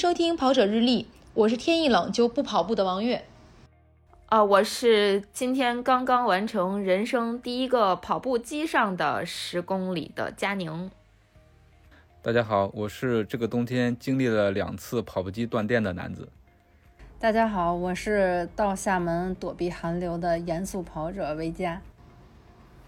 收听跑者日历，我是天一冷就不跑步的王悦。啊，我是今天刚刚完成人生第一个跑步机上的十公里的佳宁。大家好，我是这个冬天经历了两次跑步机断电的男子。大家好，我是到厦门躲避寒流的严肃跑者维嘉。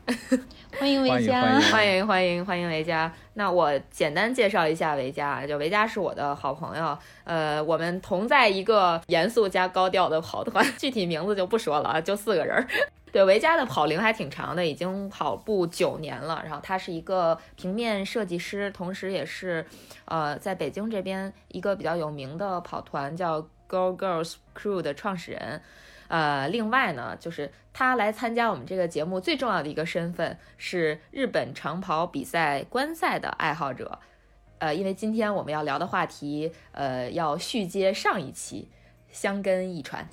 欢迎维嘉，欢迎欢迎欢迎维嘉。那我简单介绍一下维嘉，就维嘉是我的好朋友，呃，我们同在一个严肃加高调的跑团，具体名字就不说了啊，就四个人。对，维嘉的跑龄还挺长的，已经跑步九年了。然后他是一个平面设计师，同时也是呃在北京这边一个比较有名的跑团叫 Girl Girls Crew 的创始人。呃，另外呢，就是他来参加我们这个节目最重要的一个身份是日本长跑比赛观赛的爱好者。呃，因为今天我们要聊的话题，呃，要续接上一期香根一传。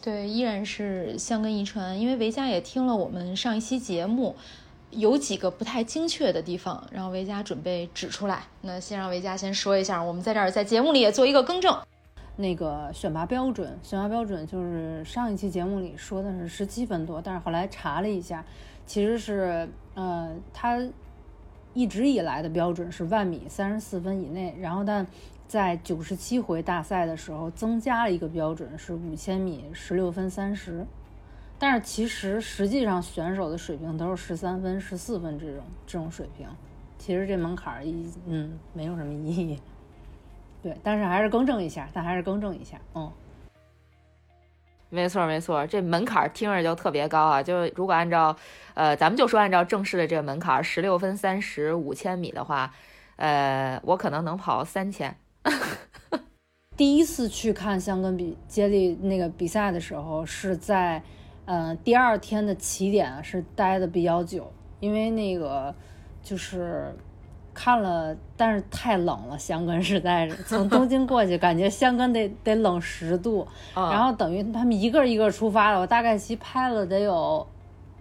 对，依然是香根一传。因为维嘉也听了我们上一期节目，有几个不太精确的地方，然后维嘉准备指出来。那先让维嘉先说一下，我们在这儿在节目里也做一个更正。那个选拔标准，选拔标准就是上一期节目里说的是十七分多，但是后来查了一下，其实是呃，他一直以来的标准是万米三十四分以内，然后但在九十七回大赛的时候增加了一个标准是五千米十六分三十，但是其实实际上选手的水平都是十三分、十四分这种这种水平，其实这门槛儿一嗯没有什么意义。对，但是还是更正一下，但还是更正一下，嗯，没错没错，这门槛听着就特别高啊！就如果按照，呃，咱们就说按照正式的这个门槛，十六分三十五千米的话，呃，我可能能跑三千。第一次去看香根比接力那个比赛的时候，是在，嗯，第二天的起点是待的比较久，因为那个就是。看了，但是太冷了，香根实在是从东京过去，感觉香根得得冷十度，然后等于他们一个一个出发了，我大概其拍了得有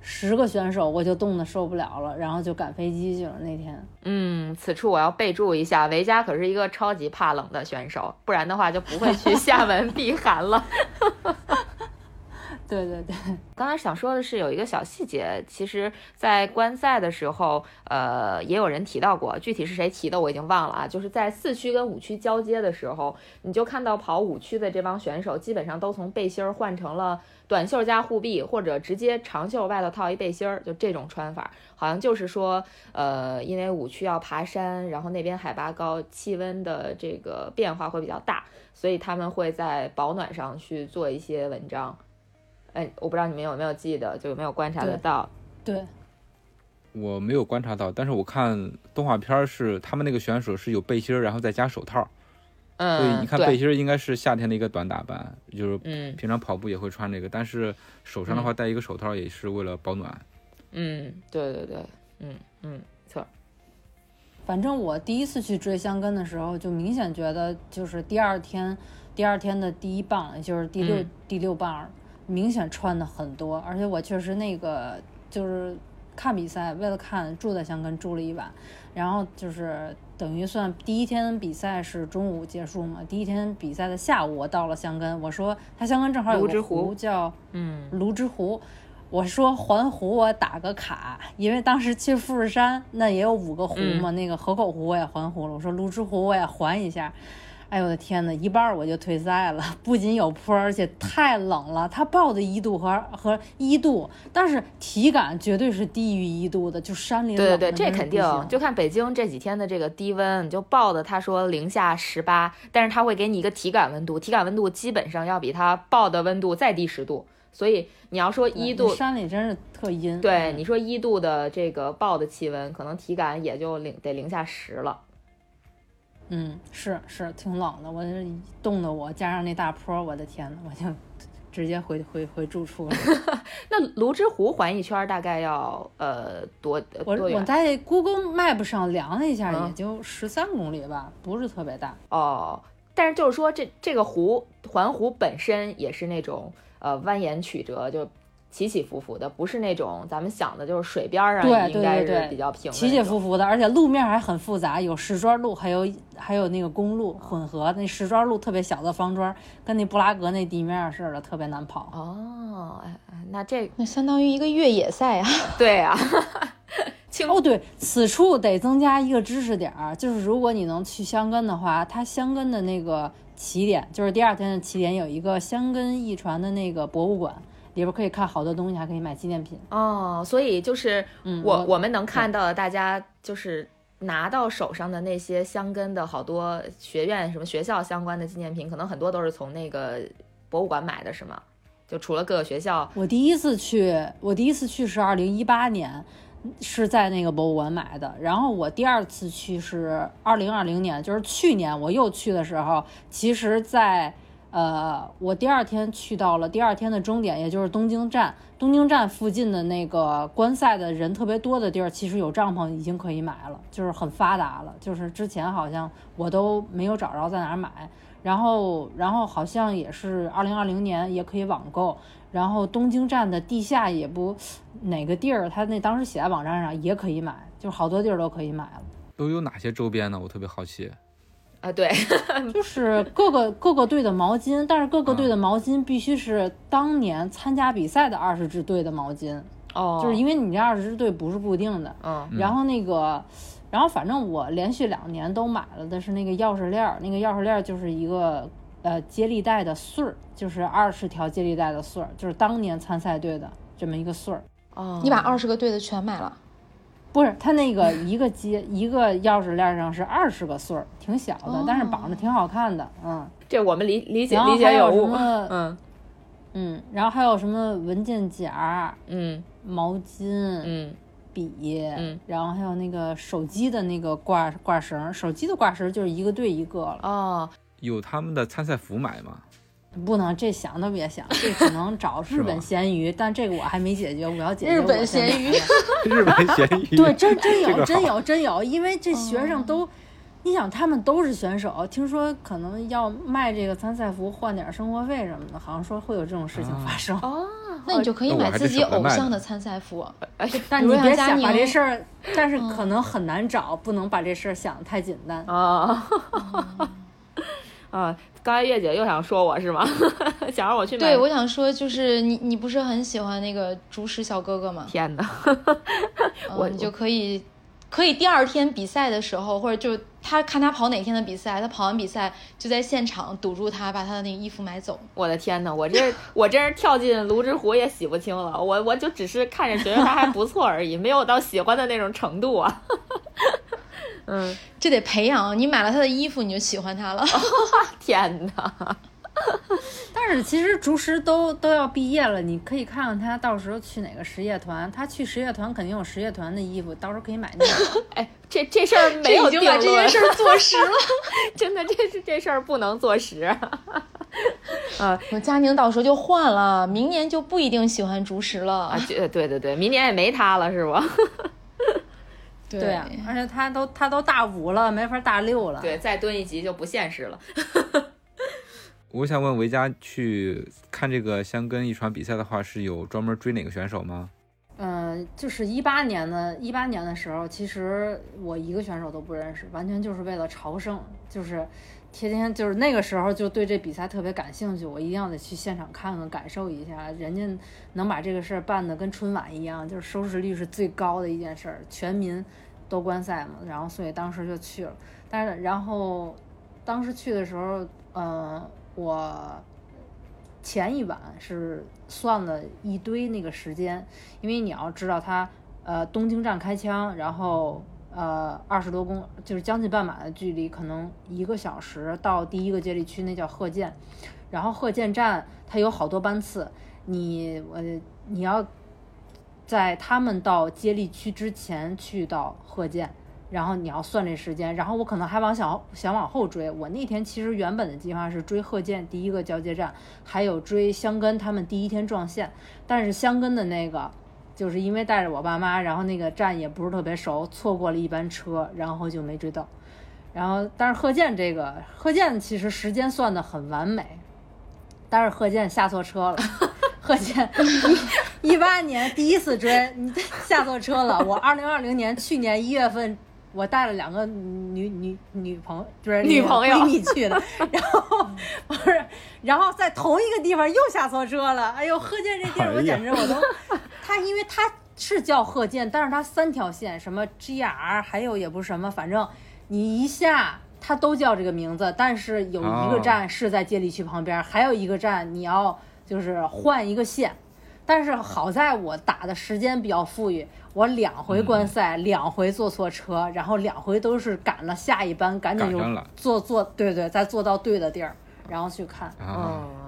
十个选手，我就冻得受不了了，然后就赶飞机去了那天。嗯，此处我要备注一下，维嘉可是一个超级怕冷的选手，不然的话就不会去厦门避寒了。对对对，刚才想说的是有一个小细节，其实，在观赛的时候，呃，也有人提到过，具体是谁提的我已经忘了啊。就是在四区跟五区交接的时候，你就看到跑五区的这帮选手，基本上都从背心儿换成了短袖加护臂，或者直接长袖外头套一背心儿，就这种穿法，好像就是说，呃，因为五区要爬山，然后那边海拔高，气温的这个变化会比较大，所以他们会在保暖上去做一些文章。哎，我不知道你们有没有记得，就有没有观察得到？对，我没有观察到，但是我看动画片是他们那个选手是有背心儿，然后再加手套。嗯，所以你看背心儿应该是夏天的一个短打扮，就是平常跑步也会穿这个，但是手上的话戴一个手套也是为了保暖。嗯，对对对，嗯嗯，错。反正我第一次去追香根的时候，就明显觉得就是第二天，第二天的第一棒，也就是第六第六棒。明显穿的很多，而且我确实那个就是看比赛，为了看住在香根住了一晚，然后就是等于算第一天比赛是中午结束嘛，第一天比赛的下午我到了香根，我说他香根正好有个湖叫嗯芦之湖，我说环湖我打个卡，因为当时去富士山那也有五个湖嘛，那个河口湖我也环湖了，我说芦之湖我也环一下。哎呦我的天呐，一半我就退赛了，不仅有坡，而且太冷了。它报的一度和和一度，但是体感绝对是低于一度的，就山里对对对，这肯定。就看北京这几天的这个低温，就报的他说零下十八，但是他会给你一个体感温度，体感温度基本上要比他报的温度再低十度。所以你要说一度，山里真是特阴。对，你说一度的这个报的气温，可能体感也就零得零下十了。嗯，是是挺冷的，我这冻得我，加上那大坡，我的天呐，我就 直接回回回住处了。那泸沽湖环一圈大概要呃多我我在 Google Map 上量了一下，也就十三公里吧，不是特别大。哦，但是就是说这这个湖环湖本身也是那种呃蜿蜒曲折，就起起伏伏的，不是那种咱们想的，就是水边上对应该对对是比较平的起起伏伏的，而且路面还很复杂，有石砖路，还有还有那个公路混合。那石砖路特别小的方砖，跟那布拉格那地面似的，特别难跑。哦，哎哎那这那相当于一个越野赛啊。对啊，哦，对，此处得增加一个知识点儿，就是如果你能去香根的话，它香根的那个起点，就是第二天的起点有一个香根驿传的那个博物馆，里边可以看好多东西，还可以买纪念品。哦，所以就是嗯我我我们能看到的，大家就是拿到手上的那些香根的好多学院什么学校相关的纪念品，可能很多都是从那个博物馆买的，是吗？就除了各个学校，我第一次去，我第一次去是二零一八年，是在那个博物馆买的。然后我第二次去是二零二零年，就是去年我又去的时候，其实在呃，我第二天去到了第二天的终点，也就是东京站。东京站附近的那个观赛的人特别多的地儿，其实有帐篷已经可以买了，就是很发达了。就是之前好像我都没有找着在哪儿买。然后，然后好像也是二零二零年也可以网购。然后东京站的地下也不哪个地儿，他那当时写在网站上也可以买，就好多地儿都可以买了。都有哪些周边呢？我特别好奇。啊，对，就是各个各个队的毛巾，但是各个队的毛巾必须是当年参加比赛的二十支队的毛巾，哦，就是因为你这二十支队不是固定的。嗯。然后那个，然后反正我连续两年都买了的是那个钥匙链儿，那个钥匙链儿就是一个呃接力带的穗儿，就是二十条接力带的穗儿，就是当年参赛队的这么一个穗儿。哦，你把二十个队的全买了，不是，它那个 一个接一个钥匙链上是二十个穗儿，挺小的，但是绑着挺好看的，嗯。这我们理理解理解有误，什么 嗯。嗯，然后还有什么文件夹、嗯。毛巾、嗯。笔，嗯，然后还有那个手机的那个挂挂绳，手机的挂绳就是一个对一个了，哦，有他们的参赛服买吗？不能这想都别想，这只能找日本咸鱼，但这个我还没解决，我要解决日本咸鱼 日本咸鱼。对，真真有，真有，真有，因为这学生都，你想他们都是选手，听说可能要卖这个参赛服换点生活费什么的，好像说会有这种事情发生。哦，那你就可以买自己偶像的参赛服。但你别想把这事儿，但是可能很难找，不能把这事儿想得太简单。啊，啊，刚才月姐又想说我是吗？想让我去买？对，我想说，就是你，你不是很喜欢那个竹石小哥哥吗？天哪，嗯，你就可以，可以第二天比赛的时候，或者就他看他跑哪天的比赛，他跑完比赛就在现场堵住他，把他的那个衣服买走。我的天哪，我这我真是跳进泸沽湖也洗不清了，我我就只是看着觉得他还不错而已，没有到喜欢的那种程度啊。嗯，这得培养，你买了他的衣服，你就喜欢他了。天哪，但是其实竹石都都要毕业了，你可以看看他到时候去哪个实业团，他去实业团肯定有实业团的衣服，到时候可以买那个。哎，这这事儿没这已经有定论把这件事儿坐实了。真的，这是这事儿不能坐实。啊我佳宁到时候就换了，明年就不一定喜欢竹石了。啊，对对对对，明年也没他了是吧？对对啊，而且他都他都大五了，没法大六了。对，再蹲一级就不现实了。我想问维嘉去看这个香根一传比赛的话，是有专门追哪个选手吗？嗯，就是一八年的，一八年的时候，其实我一个选手都不认识，完全就是为了朝圣，就是天天就是那个时候就对这比赛特别感兴趣，我一定要得去现场看看，感受一下，人家能把这个事儿办得跟春晚一样，就是收视率是最高的一件事儿，全民都观赛嘛，然后所以当时就去了，但是然后当时去的时候，呃，我前一晚是算了一堆那个时间，因为你要知道它，呃，东京站开枪，然后呃二十多公就是将近半马的距离，可能一个小时到第一个接力区，那叫鹤见，然后鹤见站它有好多班次，你呃你要在他们到接力区之前去到鹤见。然后你要算这时间，然后我可能还往想想往后追。我那天其实原本的计划是追鹤见第一个交接站，还有追香根他们第一天撞线，但是香根的那个就是因为带着我爸妈，然后那个站也不是特别熟，错过了一班车，然后就没追到。然后但是贺建这个贺建其实时间算的很完美，但是贺建下错车了。贺建，一八年第一次追，你下错车了。我二零二零年去年一月份，我带了两个女女女朋友，就是女朋友闺蜜去的，然后不是，然后在同一个地方又下错车了。哎呦，贺建这地儿我简直我都，他因为他是叫贺建，但是他三条线，什么 GR，还有也不是什么，反正你一下。他都叫这个名字，但是有一个站是在接力区旁边，还有一个站你要就是换一个线。但是好在我打的时间比较富裕，我两回观赛，两回坐错车，然后两回都是赶了下一班，赶紧又坐坐，对对，再坐到对的地儿，然后去看。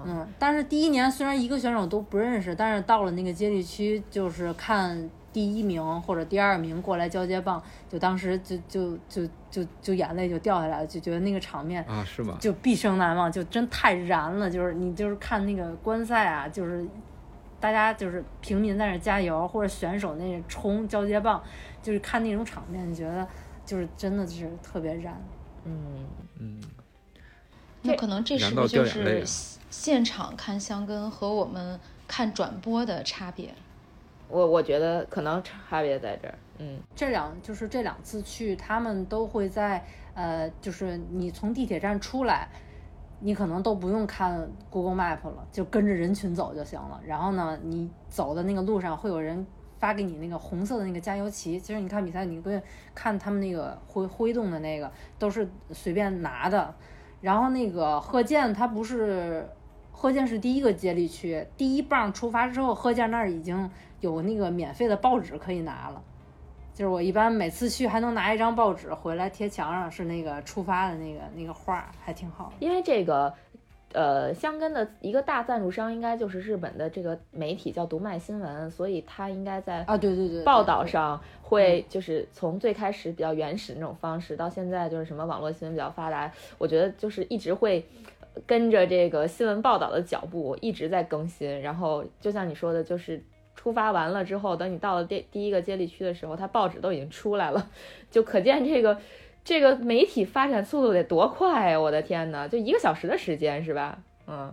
嗯，但是第一年虽然一个选手都不认识，但是到了那个接力区就是看。第一名或者第二名过来交接棒，就当时就就就就就眼泪就掉下来了，就觉得那个场面啊是吗？就毕生难忘，就真太燃了。就是你就是看那个观赛啊，就是大家就是平民在那加油，或者选手那冲交接棒，就是看那种场面，你觉得就是真的是特别燃。嗯嗯，那可能这是不是就是现场看香根和我们看转播的差别？我我觉得可能差别在这儿，嗯，这两就是这两次去，他们都会在呃，就是你从地铁站出来，你可能都不用看 Google Map 了，就跟着人群走就行了。然后呢，你走的那个路上会有人发给你那个红色的那个加油旗。其实你看比赛，你会看他们那个挥挥动的那个都是随便拿的。然后那个贺建他不是贺建是第一个接力区，第一棒出发之后，贺建那儿已经。有那个免费的报纸可以拿了，就是我一般每次去还能拿一张报纸回来贴墙上，是那个出发的那个那个画，还挺好。因为这个，呃，香根的一个大赞助商应该就是日本的这个媒体叫读卖新闻，所以他应该在啊对对对报道上会就是从最开始比较原始那种方式，到现在就是什么网络新闻比较发达，我觉得就是一直会跟着这个新闻报道的脚步一直在更新，然后就像你说的，就是。出发完了之后，等你到了第第一个接力区的时候，它报纸都已经出来了，就可见这个这个媒体发展速度得多快呀！我的天呐，就一个小时的时间是吧？嗯，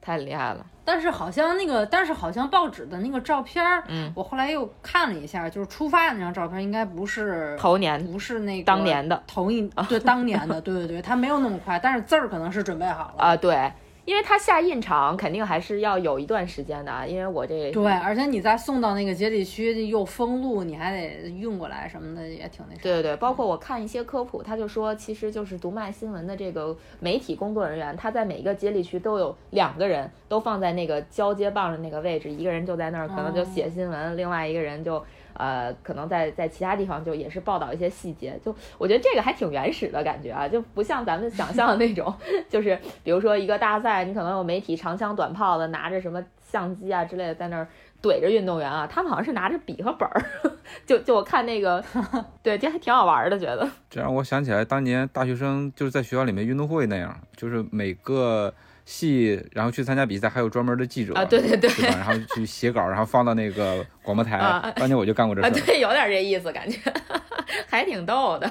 太厉害了。但是好像那个，但是好像报纸的那个照片，嗯，我后来又看了一下，就是出发的那张照片应该不是头年，不是那个当年的头一对当年的，对对对，它没有那么快，但是字儿可能是准备好了啊，对。因为它下印厂肯定还是要有一段时间的啊，因为我这对，而且你再送到那个接力区又封路，你还得运过来什么的，也挺那啥。对对对，包括我看一些科普，他就说，其实就是读卖新闻的这个媒体工作人员，他在每一个接力区都有两个人，都放在那个交接棒的那个位置，一个人就在那儿，可能就写新闻，另外一个人就。呃，可能在在其他地方就也是报道一些细节，就我觉得这个还挺原始的感觉啊，就不像咱们想象的那种，就是比如说一个大赛，你可能有媒体长枪短炮的拿着什么相机啊之类的在那儿怼着运动员啊，他们好像是拿着笔和本儿，就就我看那个，对，这还挺好玩的，觉得。这让我想起来当年大学生就是在学校里面运动会那样，就是每个。戏，然后去参加比赛，还有专门的记者啊，对对对，然后去 写稿，然后放到那个广播台。当年我就干过这事，对，有点这意思，感觉 还挺逗的。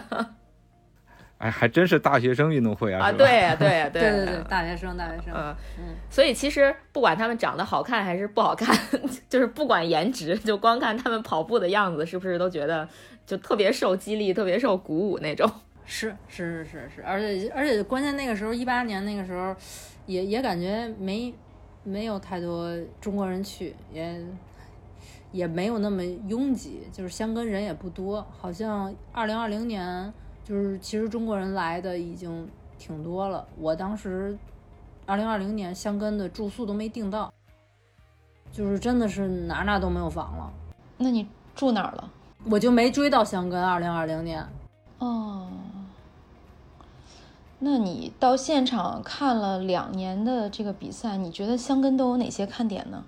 哎，还真是大学生运动会啊！啊，对呀，对呀，对对对，大学生，大学生。嗯嗯。所以其实不管他们长得好看还是不好看，就是不管颜值，就光看他们跑步的样子，是不是都觉得就特别受激励，特别受鼓舞那种？是是是是是，而且而且关键那个时候一八年那个时候。也也感觉没没有太多中国人去，也也没有那么拥挤，就是香根人也不多。好像二零二零年就是其实中国人来的已经挺多了。我当时二零二零年香根的住宿都没订到，就是真的是哪哪都没有房了。那你住哪儿了？我就没追到香根二零二零年。哦。那你到现场看了两年的这个比赛，你觉得香根都有哪些看点呢？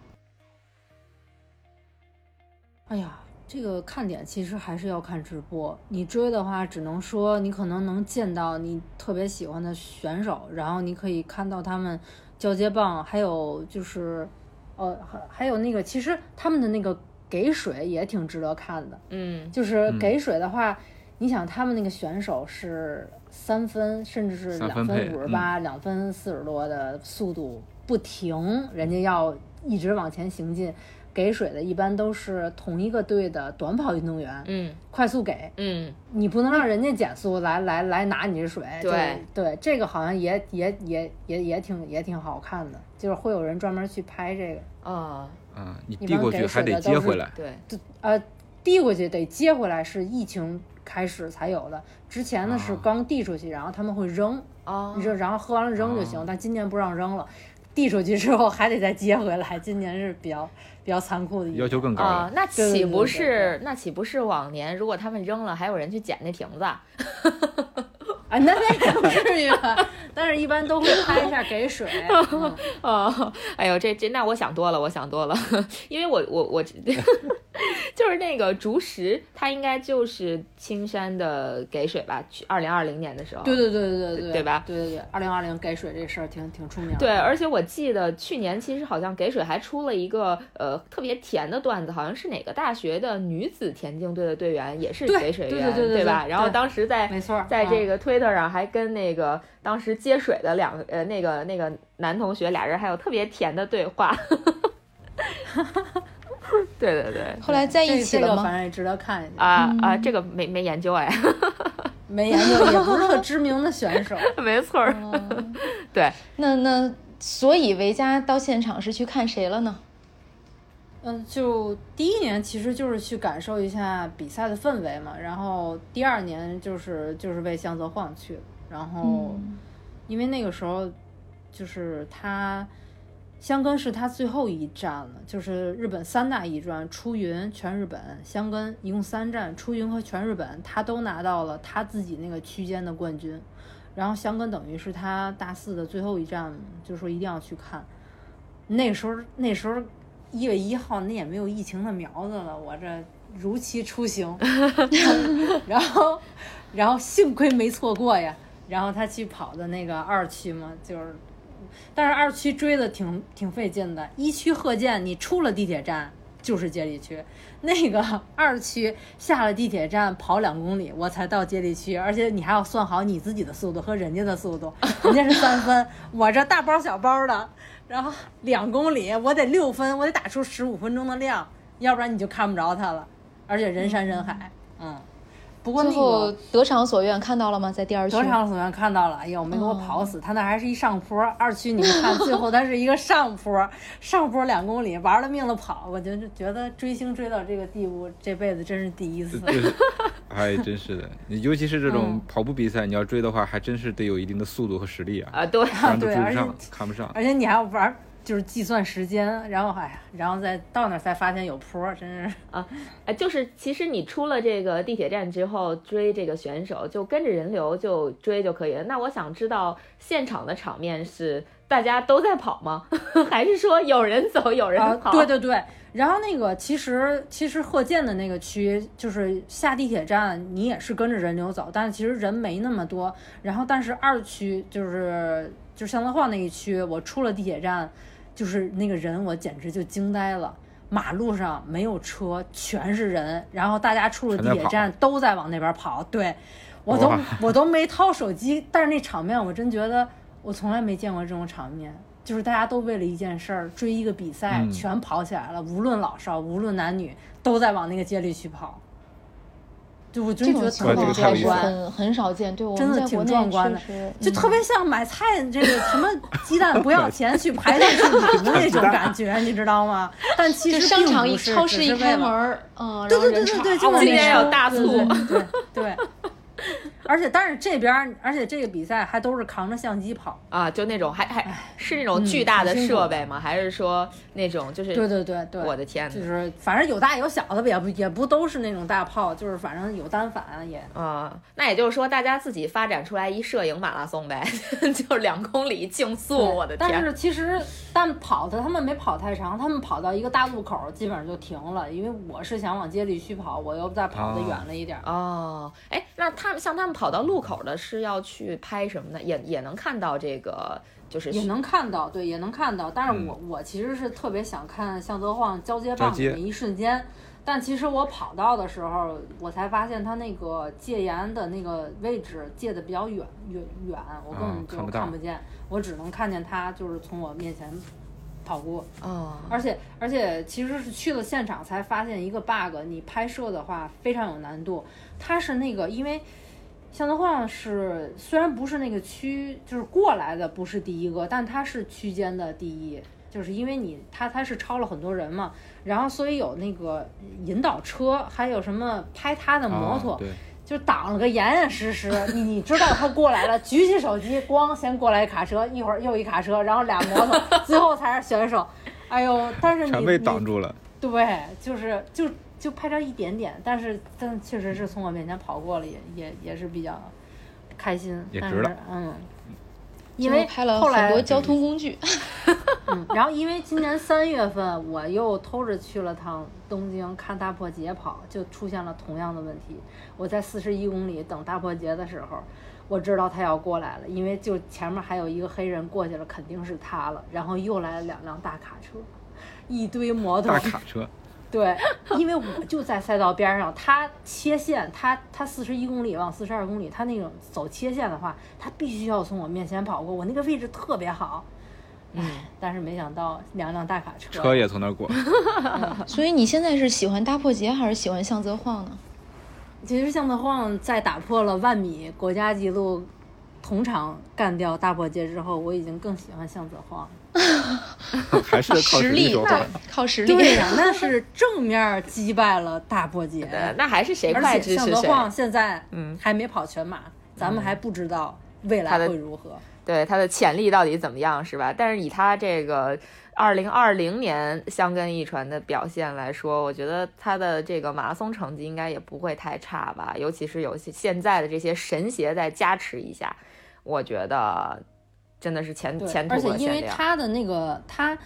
哎呀，这个看点其实还是要看直播。你追的话，只能说你可能能见到你特别喜欢的选手，然后你可以看到他们交接棒，还有就是，呃，还还有那个，其实他们的那个给水也挺值得看的。嗯，就是给水的话，你想他们那个选手是。三分甚至是两分五十八、两分四十多的速度不停，人家要一直往前行进，给水的一般都是同一个队的短跑运动员，嗯快速给，嗯，你不能让人家减速来来来拿你的水。对对，这个好像也也也也也挺也挺好看的，就是会有人专门去拍这个。哦，啊，你一般给递过去还得水的都是接回来。对，呃，递过去得接回来，是疫情开始才有的。之前呢是啊刚递出去，然后他们会扔，啊，你就，然后喝完了扔就行。哦但今年不让扔了，递出去之后还得再接回来。今年是比较比较残酷的一年要求更高那岂不对对对对是那岂不是往年如果他们扔了，还有人去捡那瓶子啊？啊，那那也不至于吧，但是一般都会拍一下给水。嗯哦，哎呦，这这那我想多了，我想多了，因为我我我 就是那个竹石，它应该就是青山的给水吧？去二零二零年的时候，对对对对对对对吧对对对，二零二零给水这事儿挺挺出名的。对，而且我记得去年其实好像给水还出了一个呃特别甜的段子，好像是哪个大学的女子田径队的队员也是给水员，对对对对吧？然后当时在没错，在这个个推特上还跟那个当时接水的两个呃那个那个男同学俩人还有特别甜的对话。对对对，后来在一起这个了吗？反正也值得看一下。啊啊，这个没没研究哎，没研究，也不是个知名的选手。没错儿，对，那那所以维嘉到现场是去看谁了呢？嗯，就第一年其实就是去感受一下比赛的氛围嘛，然后第二年就是就是为向泽晃去，然后因为那个时候就是他香根是他最后一站了，就是日本三大一专出云、全日本、香根，一共三站，出云和全日本他都拿到了他自己那个区间的冠军，然后香根等于是他大四的最后一站，就说一定要去看。那时候，那时候一月一号，那也没有疫情的苗子了，我这如期出行，然后，然后幸亏没错过呀。然后他去跑的那个二区嘛，就是，但是二区追的挺挺费劲的。一区贺建，你出了地铁站就是接力区，那个二区下了地铁站跑两公里，我才到接力区，而且你还要算好你自己的速度和人家的速度，人家是三分，我这大包小包的，然后两公里我得六分，我得打出十五分钟的量，要不然你就看不着他了，而且人山人海，嗯。不过那最后得偿所愿看到了吗？在第二区得偿所愿看到了，哎呦，没给我跑死，他那还是一上坡，二区你们看，最后它是一个上坡，上坡两公里，玩了命的跑，我就觉得追星追到这个地步，这辈子真是第一次。就是，哎，真是的，你尤其是这种嗯跑步比赛，你要追的话，还真是得有一定的速度和实力啊，啊对，对而且追不上，看不上。而且你还要玩，就是计算时间，然后哎呀，然后再到那儿才发现有坡，真是啊。哎，就是其实你出了这个地铁站之后追这个选手，就跟着人流就追就可以了。那我想知道现场的场面是大家都在跑吗？还是说有人走有人啊，跑？对对对。然后那个其实其实贺建的那个区，就是下地铁站你也是跟着人流走，但是其实人没那么多。然后但是二区就是就向德晃那一区，我出了地铁站，就是那个人我简直就惊呆了。马路上没有车，全是人，然后大家出了地铁站都在往那边跑。对我都我都没掏手机，但是那场面我真觉得我从来没见过这种场面。就是大家都为了一件事儿追一个比赛，嗯全跑起来了，无论老少，无论男女，都在往那个接力区跑。就我真这觉得种情况特别这个太还是很很少见，对我真的挺壮观的就特别像买菜这个什么鸡蛋不要钱去排队去领的那种感觉，你知道吗？但其实商场一超市一开门儿，嗯，对然后人对对对对，唰就今天有大促对对。而且，但是这边儿，而且这个比赛还都是扛着相机跑。啊，就那种还还是那种嗯巨大的设备吗？还是说那种就是？对对对对，我的天呐就是反正有大有小的，也不也不都是那种大炮，就是反正有单反也。啊、那也就是说，大家自己发展出来一摄影马拉松呗，就两公里竞速，我的天！但是其实，但跑的他们没跑太长，他们跑到一个大路口，基本上就停了。因为我是想往接力区跑，我又再跑得哦远了一点儿。哦，哎，那他们像他们跑到路口的是要去拍什么呢？也也能看到这个，就是也能看到，对，也能看到。但是嗯我、我其实是特别想看向泽晃交接棒的那一瞬间，但其实我跑到的时候，我才发现他那个戒严的那个位置戒的比较远远远，我根啊本就看不到看不见，我只能看见他就是从我面前跑过。啊，而且而且其实是去了现场才发现一个 bug，你拍摄的话非常有难度。它是那个因为向德晃是虽然不是那个区，就是过来的不是第一个，但他是区间的第一，就是因为你他他是超了很多人嘛，然后所以有那个引导车，还有什么拍他的摩托。对。就挡了个严严实实，你你知道他过来了，举起手机，咣，先过来一卡车，一会儿又一卡车，然后俩摩托，最后才是选手。哎呦，但是你全被挡住了。对，就是就就拍着一点点，但是但确实是从我面前跑过了，也也也是比较开心。也值了，嗯。因为拍了很多交通工具，嗯，然后因为今年三月份我又偷着去了趟东京看大破节跑，就出现了同样的问题。我在四十一公里等大破节的时候，我知道他要过来了，因为就前面还有一个黑人过去了，肯定是他了。然后又来了两辆大卡车，一堆摩托。大卡车。对，因为我就在赛道边上，他切线，他他四十一公里往四十二公里，他那种走切线的话，他必须要从我面前跑过，我那个位置特别好，唉，但是没想到两辆大卡车，车也从那儿过。所以你现在是喜欢大破节还是喜欢向泽晃呢？其实向泽晃在打破了万米国家纪录。同场干掉大破节之后，我已经更喜欢向泽晃了。还是靠实力，靠实力。对呀，那是正面击败了大破姐。那还是谁快支持谁。向泽晃现在嗯还没跑全马，咱们还不知道未来会如何。对他的潜力到底怎么样，是吧？但是以他这个。二零二零年香根一传的表现来说，我觉得他的这个马拉松成绩应该也不会太差吧。尤其是有些现在的这些神鞋再加持一下，我觉得真的是前前途而且因为他的那个他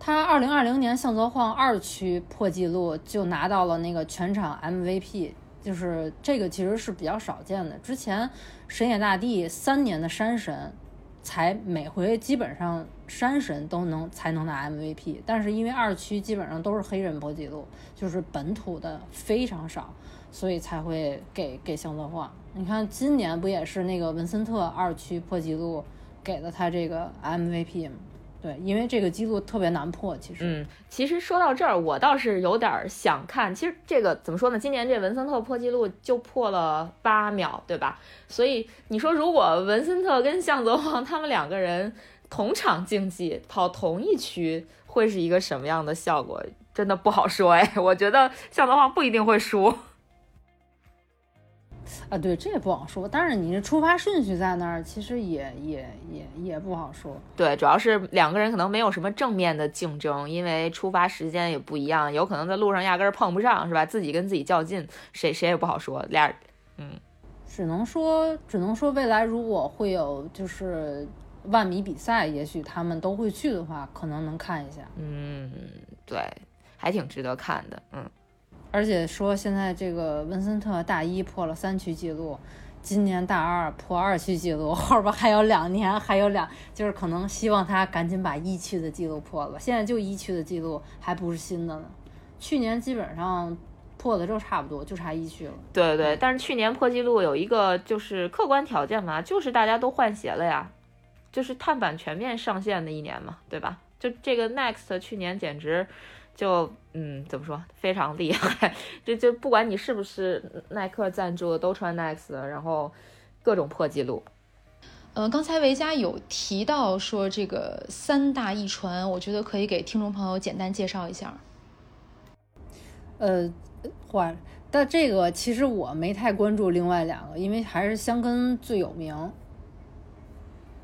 他二零二零年向泽晃二区破纪录就拿到了那个全场 MVP，就是这个其实是比较少见的。之前神野大地三年的山神。才每回基本上山神都能才能拿 MVP，但是因为二区基本上都是黑人破纪录，就是本土的非常少，所以才会给给向泽晃。你看今年不也是那个文森特二区破纪录给了他这个 MVP？对，因为这个记录特别难破，其实。嗯，其实说到这儿，我倒是有点想看。其实这个怎么说呢？今年这文森特破纪录就破了八秒，对吧？所以你说，如果文森特跟向泽晃他们两个人同场竞技，跑同一区，会是一个什么样的效果？真的不好说哎。我觉得向泽晃不一定会输。啊，对，这也不好说。但是你这出发顺序在那儿，其实也也也也不好说。对，主要是两个人可能没有什么正面的竞争，因为出发时间也不一样，有可能在路上压根儿碰不上，是吧？自己跟自己较劲，谁谁也不好说。俩，嗯，只能说，只能说未来如果会有就是万米比赛，也许他们都会去的话，可能能看一下。嗯，对，还挺值得看的，嗯。而且说现在这个文森特大一破了三区记录，今年大二破二区记录，后边还有两年，还有两，就是可能希望他赶紧把一区的记录破了。现在就一区的记录还不是新的呢，去年基本上破的都差不多，就差一区了。对对，但是去年破纪录有一个就是客观条件嘛，就是大家都换鞋了呀，就是碳板全面上线的一年嘛，对吧？就这个 Next 去年简直。就嗯，怎么说，非常厉害。就就不管你是不是耐克赞助的，都穿 Next，然后各种破纪录。呃，刚才维嘉有提到说这个三大一传，我觉得可以给听众朋友简单介绍一下。呃，坏，但这个其实我没太关注另外两个，因为还是香根最有名。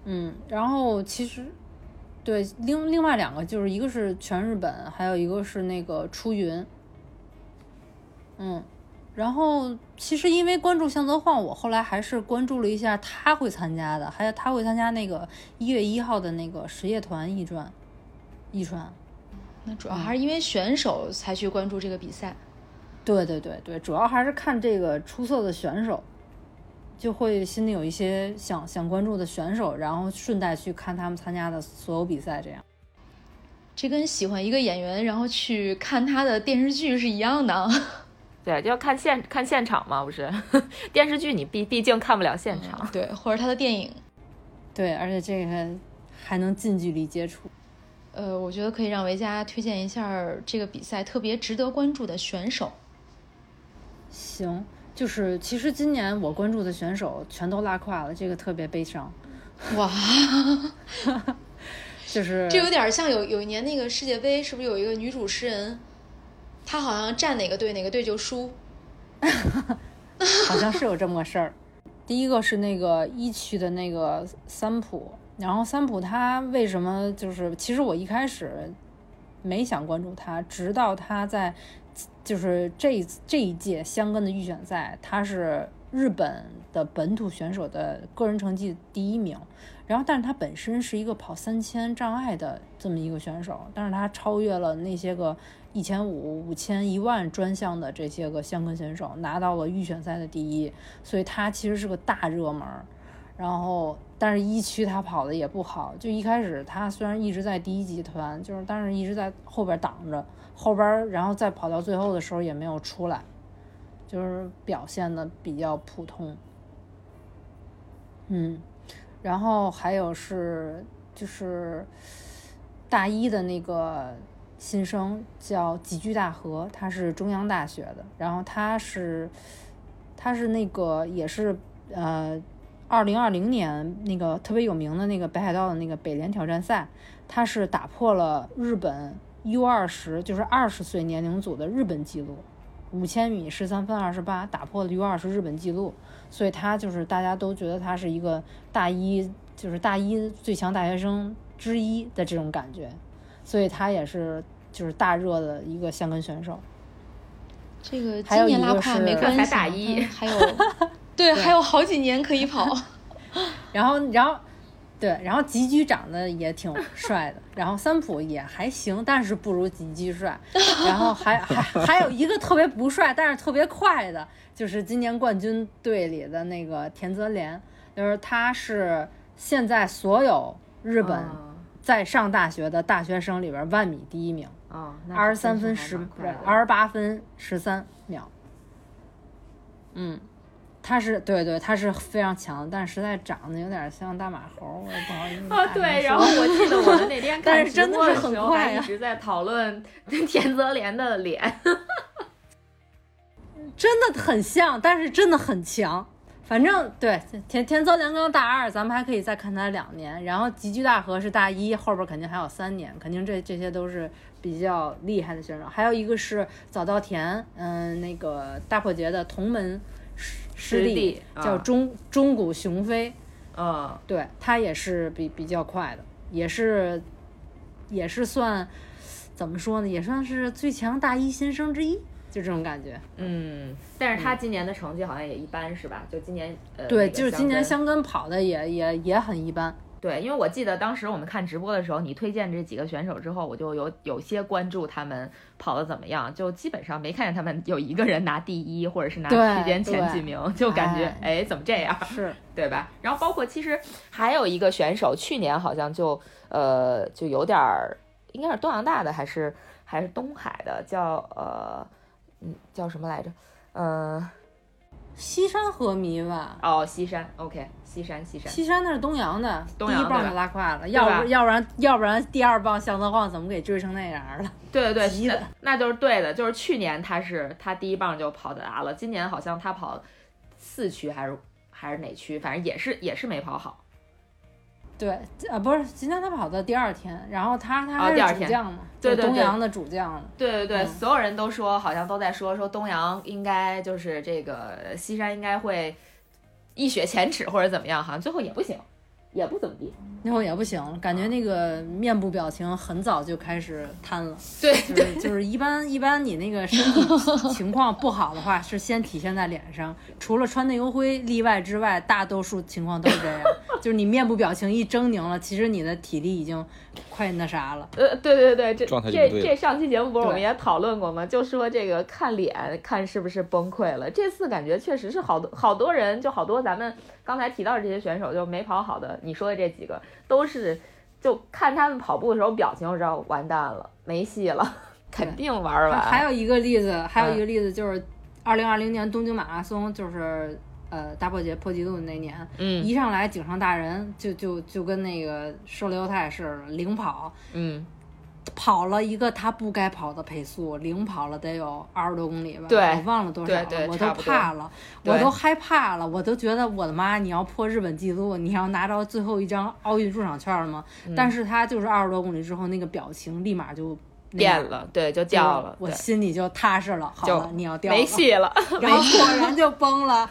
嗯，然后其实。对，另另外两个就是一个是全日本，还有一个是那个出云。嗯，然后其实因为关注向泽晃，我后来还是关注了一下他会参加的，还有他会参加那个一月一号的那个实业团一传，一传。那主要还是因为选手才去关注这个比赛。对对对对，主要还是看这个出色的选手。就会心里有一些想想关注的选手，然后顺带去看他们参加的所有比赛，这样。这跟喜欢一个演员，然后去看他的电视剧是一样的。对，就要看现看现场嘛，不是？电视剧你毕毕竟看不了现场，对，或者他的电影。对，而且这个还能近距离接触。呃，我觉得可以让维嘉推荐一下这个比赛特别值得关注的选手。行，就是其实今年我关注的选手全都拉胯了，这个特别悲伤。哇，就是这有点像有有一年那个世界杯，是不是有一个女主持人，她好像站哪个队哪个队就输。好像是有这么个事儿。第一个是那个一区的那个三浦，然后三浦他为什么就是，其实我一开始没想关注他，直到他在就是这这一届香根的预选赛，他是日本的本土选手的个人成绩第一名。然后，但是他本身是一个跑三千障碍的这么一个选手，但是他超越了那些个一千五、五千、一万专项的这些个香根选手，拿到了预选赛的第一，所以他其实是个大热门。然后，但是一区他跑的也不好，就一开始他虽然一直在第一集团，就是但是一直在后边挡着，后边然后再跑到最后的时候也没有出来，就是表现的比较普通。嗯。然后还有是就是大一的那个新生叫吉居大和，他是中央大学的。然后他是他是那个也是呃二零二零年那个特别有名的那个北海道的那个北联挑战赛，他是打破了日本 U 二十就是二十岁年龄组的日本纪录，五千米十三分二十八，打破了 U 二十日本纪录。所以他就是大家都觉得他是一个大一，就是大一最强大学生之一的这种感觉，所以他也是就是大热的一个香根选手。这个今年拉胯没关系，大一还有 对，还有好几年可以跑。然后，然后。对，然后吉居长得也挺帅的，然后三浦也还行，但是不如吉居帅。然后还还还有一个特别不帅，但是特别快的，就是今年冠军队里的那个田泽廉，就是他是现在所有日本在上大学的大学生里边万米第一名，二十三分十二十八分十三秒，嗯。他是对对，他是非常强，但是实在长得有点像大马猴，我也不好意思。啊，对，然后我记得我们那天 看直播的时候，还一直在讨论 田泽廉的脸，真的很像，但是真的很强。反正对田田泽廉刚大二，咱们还可以再看他两年。然后吉居大和是大一，后边肯定还有三年，肯定这这些都是比较厉害的选手。还有一个是早稻田，嗯，那个大破节的同门。师弟叫中中谷雄飞，嗯，对他也是比比较快的，也是也是算怎么说呢，也算是最强大一新生之一，就这种感觉。嗯，但是他今年的成绩好像也一般，是吧？就今年呃，对，就是今年香根跑的也也也很一般。对，因为我记得当时我们看直播的时候，你推荐这几个选手之后，我就有有些关注他们跑的怎么样，就基本上没看见他们有一个人拿第一或者是拿区间前几名，就感觉哎怎么这样，是对吧？然后包括其实还有一个选手，去年好像就呃就有点儿，应该是东洋大的还是还是东海的，叫呃嗯叫什么来着？嗯。西山和迷吧？哦，西山，OK，西山，西山，西山那是东阳的，第一棒就拉胯了，要不要不然要不然第二棒向德晃怎么给追成那样了？对对对，那就是对的，就是去年他是他第一棒就跑达了，今年好像他跑四区还是还是哪区，反正也是也是没跑好。对，呃，不是，今天他跑的第二天，然后他他是主将嘛，对东阳的主将。对对对，所有人都说，好像都在说，说东阳应该就是这个西山应该会一雪前耻或者怎么样，好像最后也不行。也不怎么地，最后也不行，感觉那个面部表情很早就开始瘫了。对，就是就是一般一般你那个身体 情况不好的话，是先体现在脸上。除了穿内油灰例外之外，大多数情况都是这样。就是你面部表情一狰狞了，其实你的体力已经快那啥了。呃，对对对，这这这上期节目不是我们也讨论过吗？就说这个看脸看是不是崩溃了。这次感觉确实是好多好多人，就好多咱们。刚才提到的这些选手就没跑好的，你说的这几个都是，就看他们跑步的时候表情，我知道完蛋了，没戏了，肯定玩完。还有一个例子，还有一个例子就是二零二零年东京马拉松，就是呃大破节破纪录那年，嗯，一上来井上大人就就就跟那个狩猎犹太似的领跑，嗯，跑了一个他不该跑的配速，领跑了得有二十多公里吧？对，我忘了多少了，我都怕了，我都害怕了，我都觉得我的妈，你要破日本纪录，你要拿到最后一张奥运入场券了吗？但是他就是二十多公里之后那个表情立马就变了，对，就掉了，我心里就踏实了。好了，你要掉没戏了，然后果然就崩了。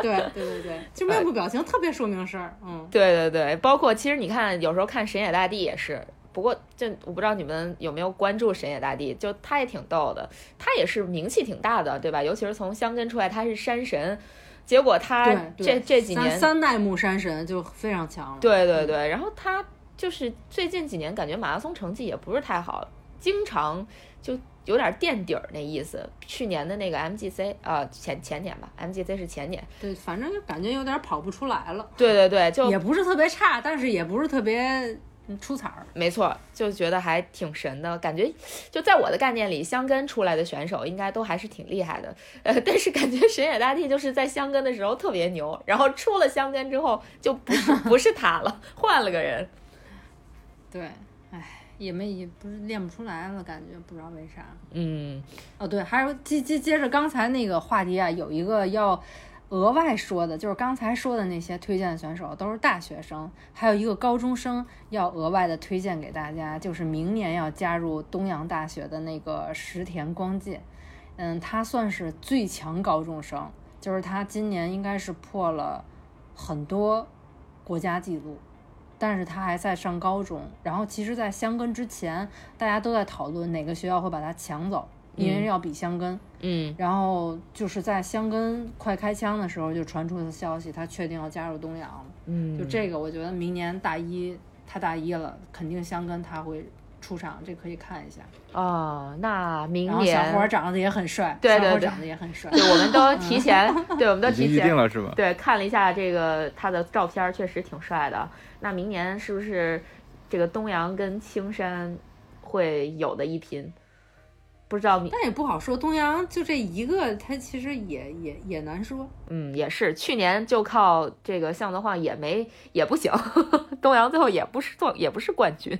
对对对对，就面部表情特别说明事儿。嗯，对对对，包括其实你看，有时候看神野大地也是。不过，这我不知道你们有没有关注神野大地，就他也挺逗的，他也是名气挺大的，对吧？尤其是从香根出来，他是山神，结果他这这几年三代目山神就非常强了。对对对，然后他就是最近几年感觉马拉松成绩也不是太好，经常就有点垫底儿那意思。去年的那个 MGC 啊，前前年吧，MGC 是前年。对，反正就感觉有点跑不出来了。对对对，就也不是特别差，但是也不是特别。出彩儿，没错，就觉得还挺神的感觉。就在我的概念里，香根出来的选手应该都还是挺厉害的。呃，但是感觉神野大地就是在香根的时候特别牛，然后出了香根之后就不是不是他了，换了个人。对，哎，也没也不是练不出来了，感觉不知道为啥。嗯，哦对，还有接接接着刚才那个话题啊，有一个要。额外说的就是刚才说的那些推荐的选手都是大学生，还有一个高中生要额外的推荐给大家，就是明年要加入东洋大学的那个石田光介，嗯，他算是最强高中生，就是他今年应该是破了很多国家纪录，但是他还在上高中，然后其实，在香根之前，大家都在讨论哪个学校会把他抢走。因为要比香根，嗯，然后就是在香根快开枪的时候，就传出的消息，他确定要加入东洋，嗯，就这个，我觉得明年大一他大一了，肯定香根他会出场，这可以看一下。哦，那明年小伙长得也很帅，对对对，长得也很帅，对，我们都提前，对，我们都提前预定了是吧？对，看了一下这个他的照片，确实挺帅的。那明年是不是这个东阳跟青山会有的一拼？不知道，但也不好说。东阳就这一个，他其实也也也难说。嗯，也是，去年就靠这个向泽晃也没也不行，东阳最后也不是做也不是冠军。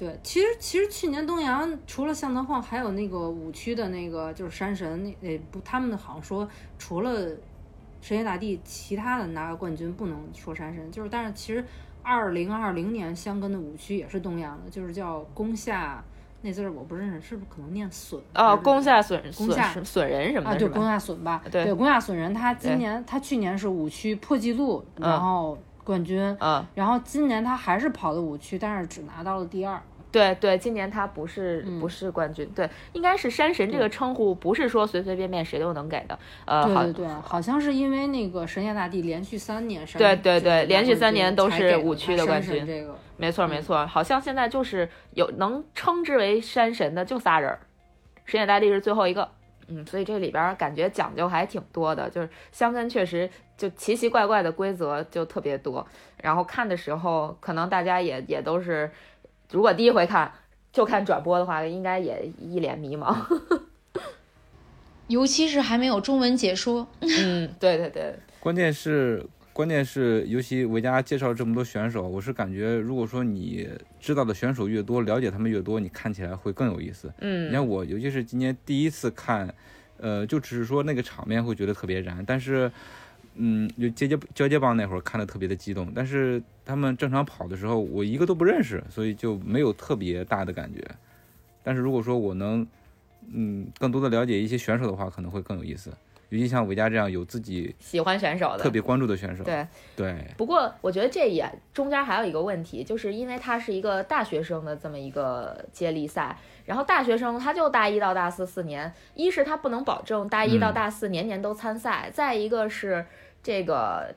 对，其实其实去年东阳除了向德晃，还有那个五区的那个就是山神，那那不他们好像说除了神野大地，其他的拿个冠军不能说山神。就是但是其实二零二零年相跟的五区也是东阳的，就是叫宫下。那字儿我不认识，是不是可能念损？哦，宫下损宫下损人什么的，啊，对，宫下损吧，对，宫下损人，他今年他去年是五区破纪录，然后冠军，嗯，然后今年他还是跑的五区，但是只拿到了第二。对对，今年他不是不是冠军，对，应该是山神这个称呼不是说随随便便谁都能给的，呃，对对对，好像是因为那个神仙大帝连续三年山，对对对，连续三年都是五区的冠军，这个没错没错，好像现在就是有能称之为山神的就仨人，神仙大帝是最后一个，嗯，所以这里边感觉讲究还挺多的，就是香根确实就奇奇怪怪的规则就特别多，然后看的时候可能大家也也都是。如果第一回看就看转播的话，应该也一脸迷茫，尤其是还没有中文解说。嗯，对对对。关键是关键是，尤其维嘉介绍这么多选手，我是感觉，如果说你知道的选手越多，了解他们越多，你看起来会更有意思。嗯，你看我，尤其是今年第一次看，呃，就只是说那个场面会觉得特别燃，但是。嗯，就接接交接棒那会儿看的特别的激动，但是他们正常跑的时候，我一个都不认识，所以就没有特别大的感觉。但是如果说我能，嗯，更多的了解一些选手的话，可能会更有意思。尤其像维嘉这样有自己喜欢选手的、特别关注的选手，对对。不过我觉得这也中间还有一个问题，就是因为他是一个大学生的这么一个接力赛，然后大学生他就大一到大四四年，一是他不能保证大一到大四年年都参赛，再一个是。这个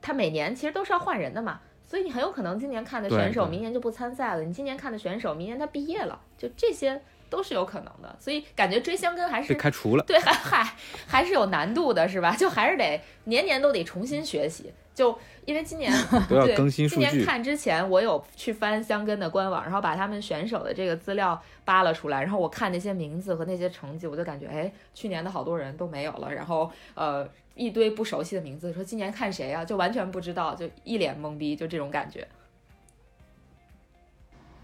他每年其实都是要换人的嘛，所以你很有可能今年看的选手明年就不参赛了，你今年看的选手明年他毕业了，就这些都是有可能的。所以感觉追香根还是被开除了，对，还还还是有难度的，是吧？就还是得年年都得重新学习。就因为今年 都要更新数据。今年看之前，我有去翻香根的官网，然后把他们选手的这个资料扒了出来，然后我看那些名字和那些成绩，我就感觉，哎，去年的好多人都没有了。然后呃。一堆不熟悉的名字，说今年看谁啊？就完全不知道，就一脸懵逼，就这种感觉。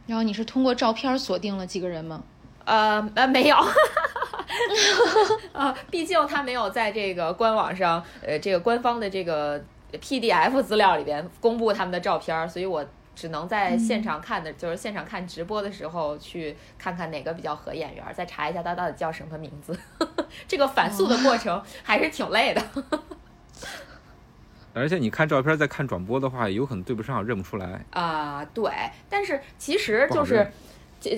然后你是通过照片锁定了几个人吗？呃呃，没有。啊，毕竟他没有在这个官网上，呃，这个官方的这个 PDF 资料里边公布他们的照片，所以我只能在现场看的，就是现场看直播的时候去看看哪个比较合眼缘，再查一下他到底叫什么名字。这个反诉的过程还是挺累的。而且你看照片再看转播的话，有可能对不上，认不出来。啊，对，但是其实就是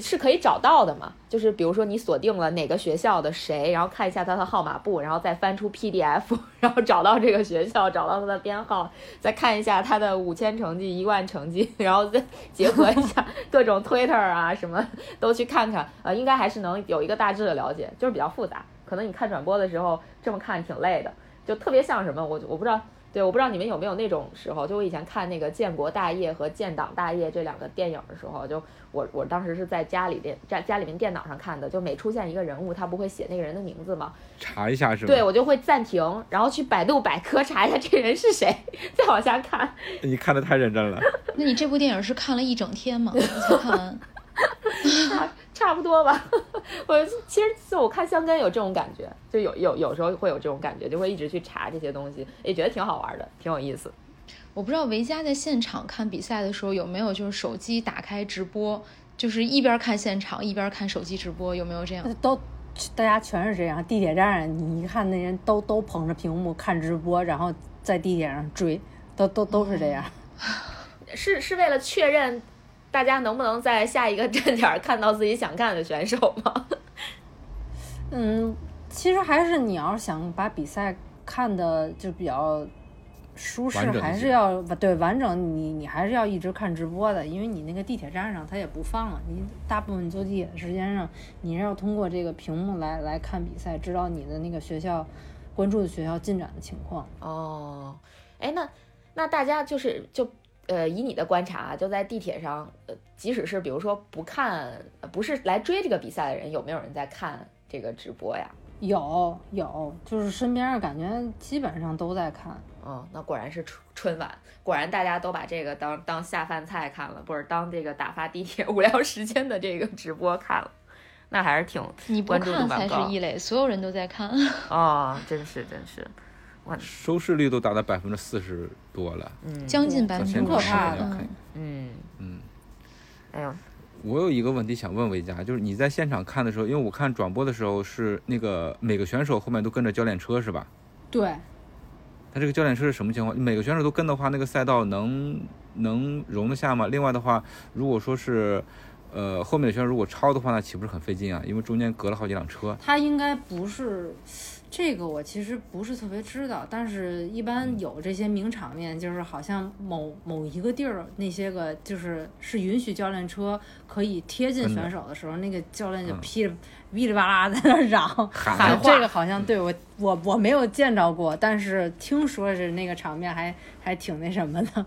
是可以找到的嘛？就是比如说你锁定了哪个学校的谁，然后看一下他的号码簿，然后再翻出 PDF，然后找到这个学校，找到他的编号，再看一下他的五千成绩、一万成绩，然后再结合一下 各种 Twitter 啊什么都去看看，呃，应该还是能有一个大致的了解，就是比较复杂。可能你看转播的时候这么看挺累的，就特别像什么，我我不知道。对，我不知道你们有没有那种时候，就我以前看那个《建国大业》和《建党大业》这两个电影的时候，就我我当时是在家里电在家里面电脑上看的，就每出现一个人物，他不会写那个人的名字吗？查一下是吧？对，我就会暂停，然后去百度百科查一下这个人是谁，再往下看。你看的太认真了。那你这部电影是看了一整天吗？才看完？差差不多吧。我其实就我看香根有这种感觉，就有有有时候会有这种感觉，就会一直去查这些东西，也觉得挺好玩的，挺有意思。我不知道维嘉在现场看比赛的时候有没有就是手机打开直播，就是一边看现场一边看手机直播，有没有这样？都大家全是这样。地铁站你一看那人都都捧着屏幕看直播，然后在地铁上追，都都都是这样。是是为了确认大家能不能在下一个站点看到自己想看的选手吗？嗯，其实还是你要是想把比赛看的就比较舒适还是要对完整你你还是要一直看直播的，因为你那个地铁站上它也不放了，你大部分坐地铁的时间上，你是要通过这个屏幕来来看比赛，知道你的那个学校关注的学校进展的情况。哦，哎，那那大家就是就呃，以你的观察啊，就在地铁上，呃，即使是比如说不看，呃不是来追这个比赛的人，有没有人在看这个直播呀？有有，就是身边儿感觉基本上都在看。哦，那果然是春春晚，果然大家都把这个当当下饭菜看了，不是当这个打发地铁无聊时间的这个直播看了，那还是挺你不关注度看才是异类，所有人都在看。哦，真是真是，收视率都达到百分之四十多了。嗯将近百分之现五十。可怕的嗯，嗯嗯，哎呦，我有一个问题想问维嘉，就是你在现场看的时候，因为我看转播的时候是那个每个选手后面都跟着教练车是吧？对，他这个教练车是什么情况？每个选手都跟的话，那个赛道能能容得下吗？另外的话，如果说是呃后面的选手如果超的话，那岂不是很费劲啊？因为中间隔了好几辆车。他应该不是这个，我其实不是特别知道，但是一般有这些名场面，就是好像某某一个地儿那些个就是是允许教练车可以贴近选手的时候，那个教练就嗯噼里噼里啪啦在那嚷喊喊话这个好像对我我我没有见着过，但是听说是那个场面还还挺那什么的，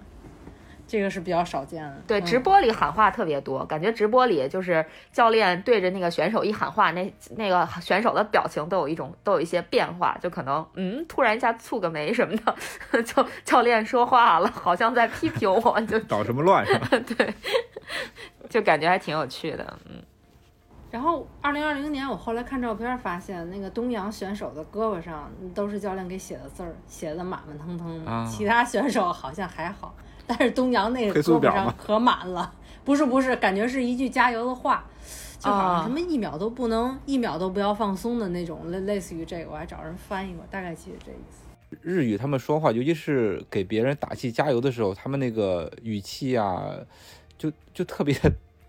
这个是比较少见的。对，嗯直播里喊话特别多，感觉直播里就是教练对着那个选手一喊话，那那个选手的表情都有一种都有一些变化，就可能嗯突然一下蹙个眉什么的，就教练说话了，好像在批评我，就 捣什么乱是吧？对，就感觉还挺有趣的，嗯。然后，二零二零年我后来看照片发现，那个东阳选手的胳膊上都是教练给写的字儿，写的满满腾腾的。啊其他选手好像还好，但是东阳那个黑素胳膊表上可满了。不是不是，感觉是一句加油的话，就好啊像什么一秒都不能，一秒都不要放松的那种，类类似于这个，我还找人翻译过，大概其实这意思。日语他们说话，尤其是给别人打气加油的时候，他们那个语气啊，就就特别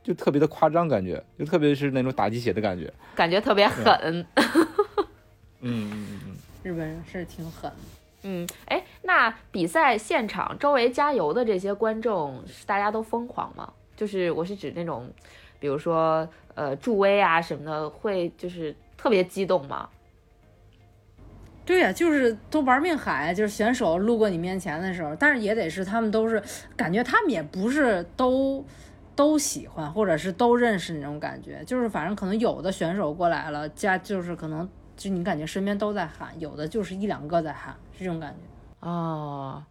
就特别的夸张，感觉就特别是那种打鸡血的感觉。感觉特别狠。嗯嗯嗯嗯。日本人是挺狠的。嗯，哎，那比赛现场周围加油的这些观众，大家都疯狂吗？就是我是指那种，比如说呃助威啊什么的，会就是特别激动吗？对呀、就是都玩命喊，就是选手路过你面前的时候，但是也得是他们都是感觉他们也不是都都喜欢，或者是都认识那种感觉，就是反正可能有的选手过来了，加就是可能就你感觉身边都在喊，有的就是一两个在喊，是这种感觉。哦，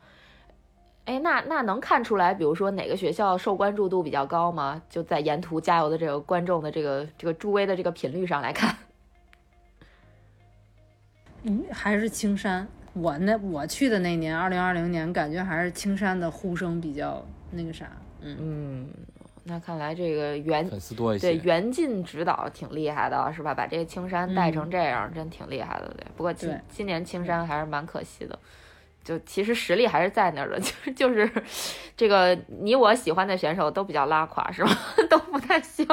哎，那那能看出来，比如说哪个学校受关注度比较高吗？就在沿途加油的这个观众的这个这个助威的这个频率上来看。嗯，还是青山。我那我去的那年，二零二零年，感觉还是青山的呼声比较那个啥。嗯嗯，那看来这个袁粉丝多一些。对袁进指导挺厉害的，是吧？把这个青山带成这样，真挺厉害的。对，不过今今年青山还是蛮可惜的。就其实实力还是在那儿的，就是 就是，这个你我喜欢的选手都比较拉垮，是吧？都不太行。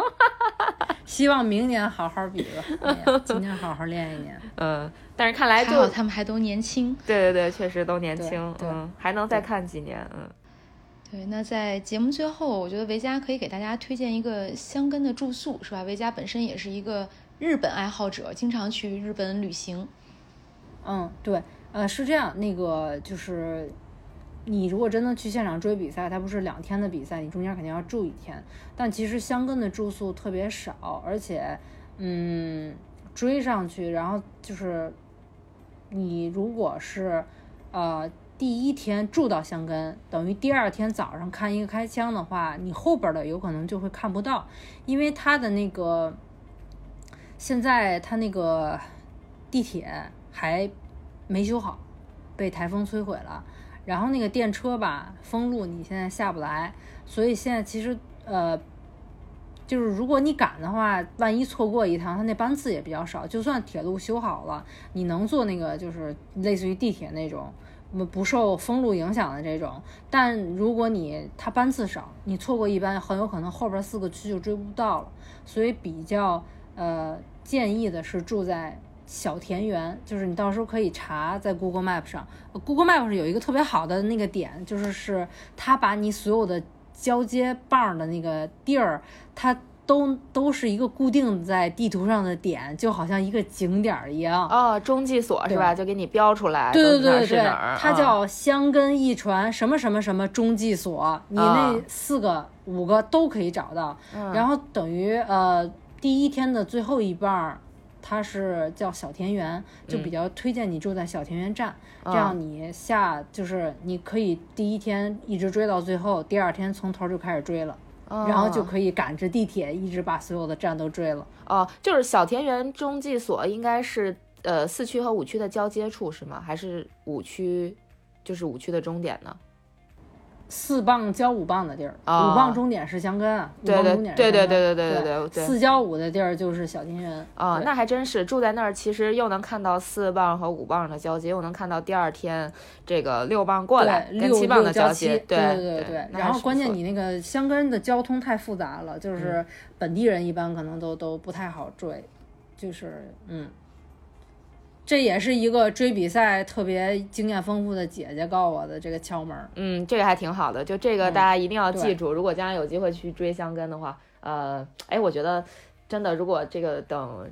希望明年好好比吧，今年好好练一年。嗯，但是看来就他们还都年轻。对对对，确实都年轻。嗯，还能再看几年。嗯，对。那在节目最后，我觉得维嘉可以给大家推荐一个香根的住宿，是吧？维嘉本身也是一个日本爱好者，经常去日本旅行。嗯，对。呃，是这样，那个就是，你如果真的去现场追比赛，它不是两天的比赛，你中间肯定要住一天。但其实香根的住宿特别少，而且，嗯，追上去，然后就是，你如果是，呃，第一天住到香根，等于第二天早上看一个开枪的话，你后边的有可能就会看不到，因为它的那个，现在它那个地铁还。没修好，被台风摧毁了。然后那个电车吧封路，你现在下不来。所以现在其实呃，就是如果你赶的话，万一错过一趟，它那班次也比较少。就算铁路修好了，你能坐那个就是类似于地铁那种，不受封路影响的这种。但如果你它班次少，你错过一班，很有可能后边四个区就追不到了。所以比较呃建议的是住在。小田园就是你到时候可以查在 Google Map 上，Google Map 上有一个特别好的那个点，就是是它把你所有的交接棒的那个地儿，它都都是一个固定在地图上的点，就好像一个景点一样。哦，中继所是吧？就给你标出来。对对对对，它叫香根一传什么什么什么中继所，你那四个五个都可以找到。然后等于呃第一天的最后一棒。它是叫小田园，就比较推荐你住在小田园站，这样你下就是你可以第一天一直追到最后，第二天从头就开始追了，然后就可以赶着地铁一直把所有的站都追了。哦，就是小田园中继所应该是呃四区和五区的交接处是吗？还是五区就是五区的终点呢？四磅交五磅的地儿，五磅终点是香根，五棒终点对对对对对对。对，四交五的地儿就是小金人啊，那还真是住在那儿，其实又能看到四磅和五磅的交接，又能看到第二天这个六磅过来跟七磅的交接，对对对对。然后关键你那个香根的交通太复杂了，就是本地人一般可能都都不太好追，就是嗯。这也是一个追比赛特别经验丰富的姐姐告我的这个窍门。嗯，这个还挺好的，就这个大家一定要记住。如果将来有机会去追香根的话，呃，哎，我觉得真的，如果这个等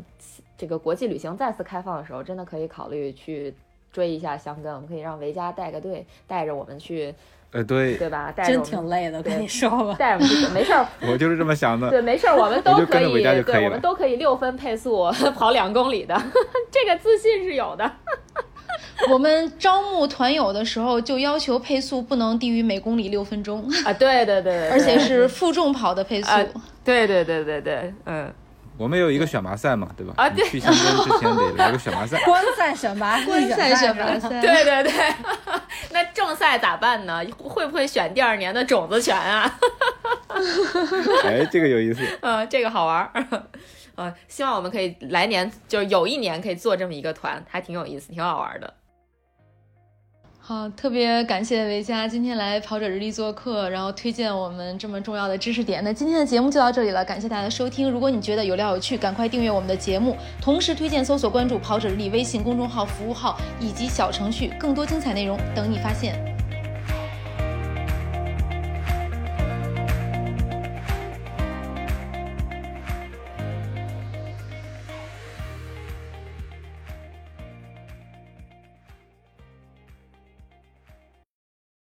这个国际旅行再次开放的时候，真的可以考虑去追一下香根。我们可以让维嘉带个队，带着我们去。呃，对，对吧？真挺累的，跟你说吧。带我们去，没事儿。我就是这么想的。对，没事儿，我们都可以。对，我们都可以六分配速 跑两公里的，这个自信是有的。我们招募团友的时候就要求配速不能低于每公里六分钟啊！对对对，而且是负重跑的配速。对对对对对，嗯。我们有一个选拔赛嘛，对吧？啊，对。去新疆之前得来个选拔赛。观赛选拔，观赛选拔赛。对对对。那正赛咋办呢？会不会选第二年的种子权啊？哎，这个有意思。嗯，这个好玩儿。嗯，希望我们可以来年就是有一年可以做这么一个团，还挺有意思，挺好玩的。好，特别感谢维嘉今天来跑者日历做客，然后推荐我们这么重要的知识点。那今天的节目就到这里了，感谢大家的收听。如果你觉得有料有趣，赶快订阅我们的节目，同时推荐搜索关注跑者日历微信公众号、服务号以及小程序，更多精彩内容等你发现。